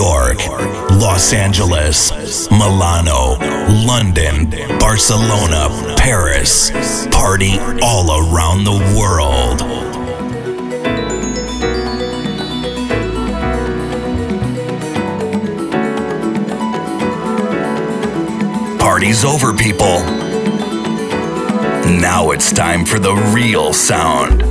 York, Los Angeles, Milano, London, Barcelona, Paris. Party all around the world. Party's over, people. Now it's time for the real sound.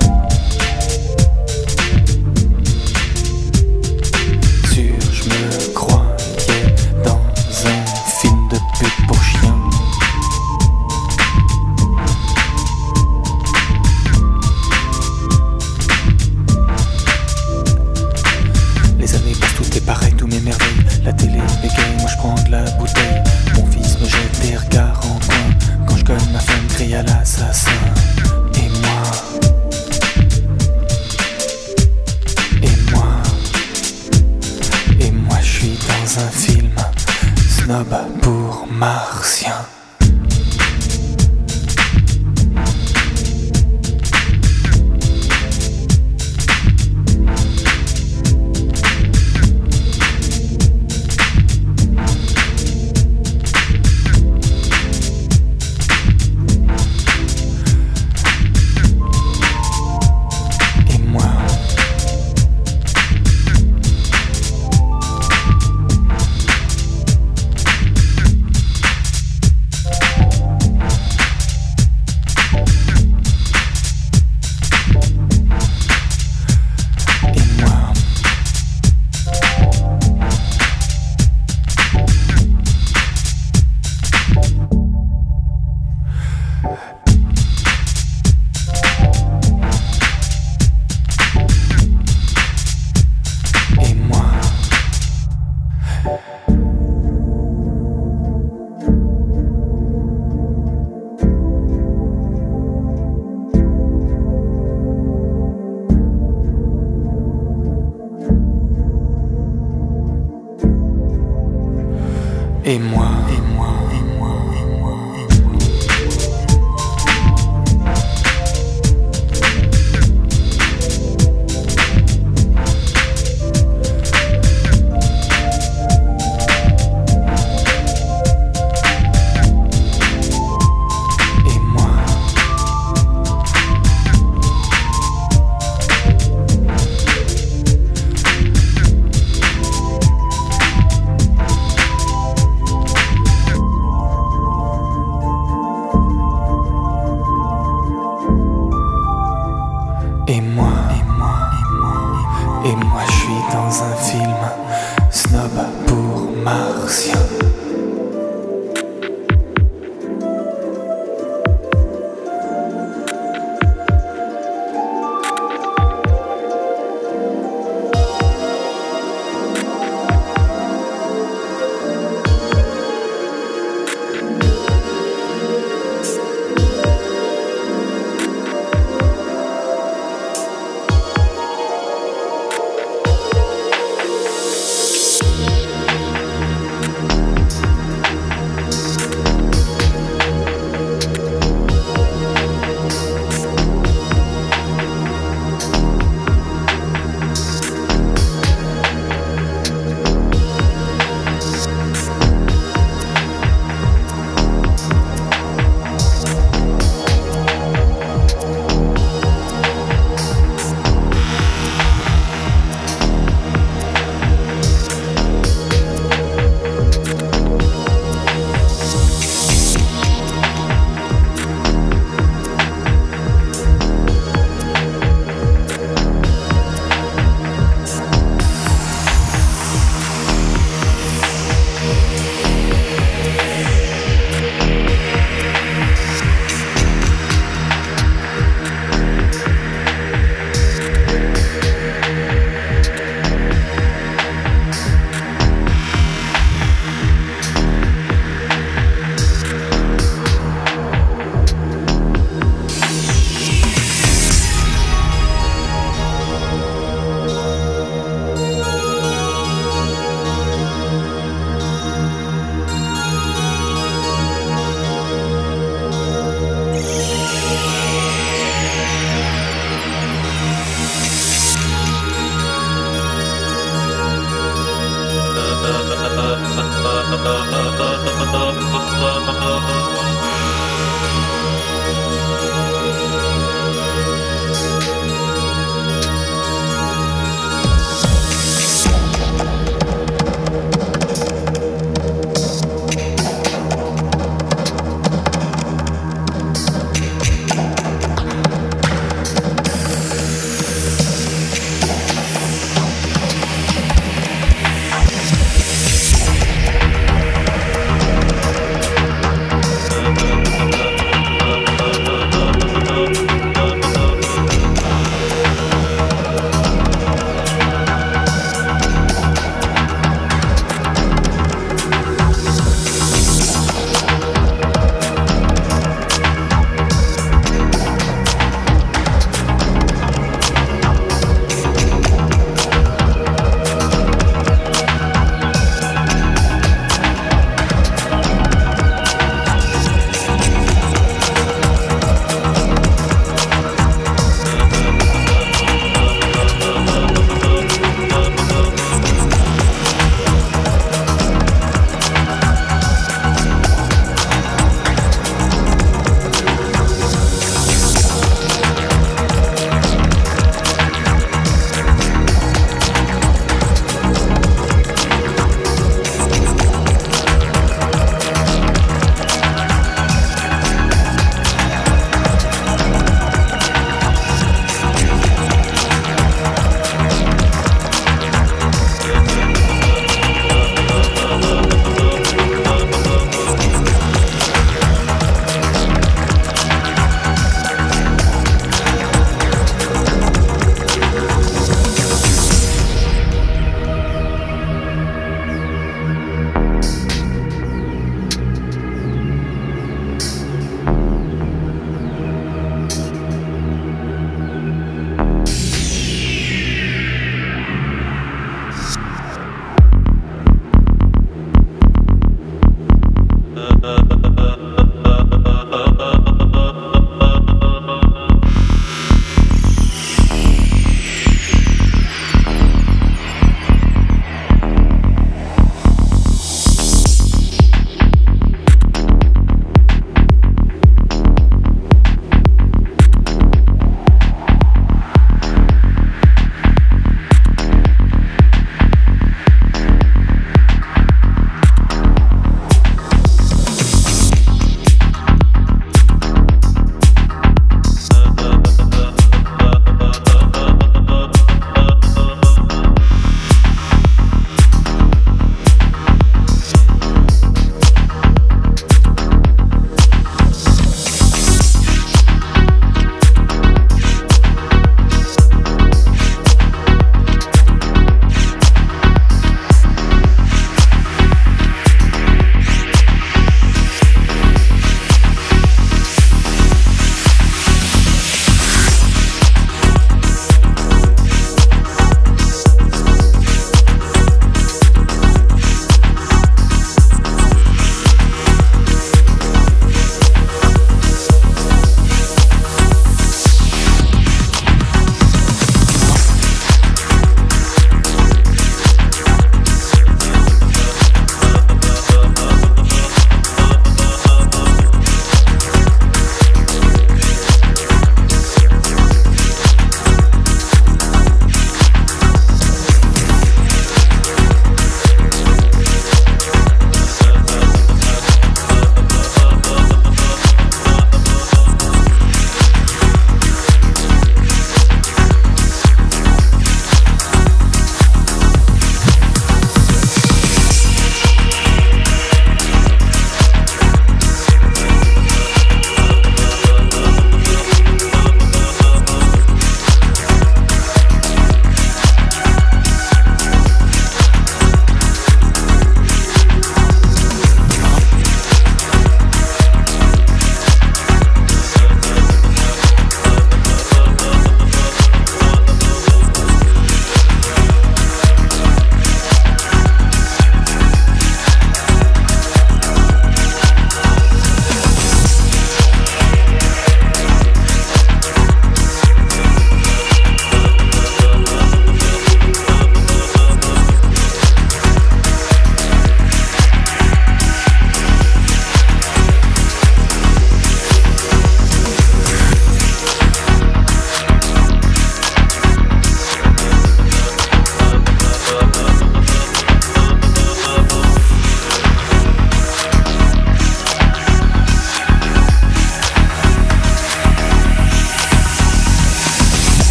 Ciao.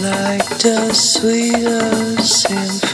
like the sweetest symphony.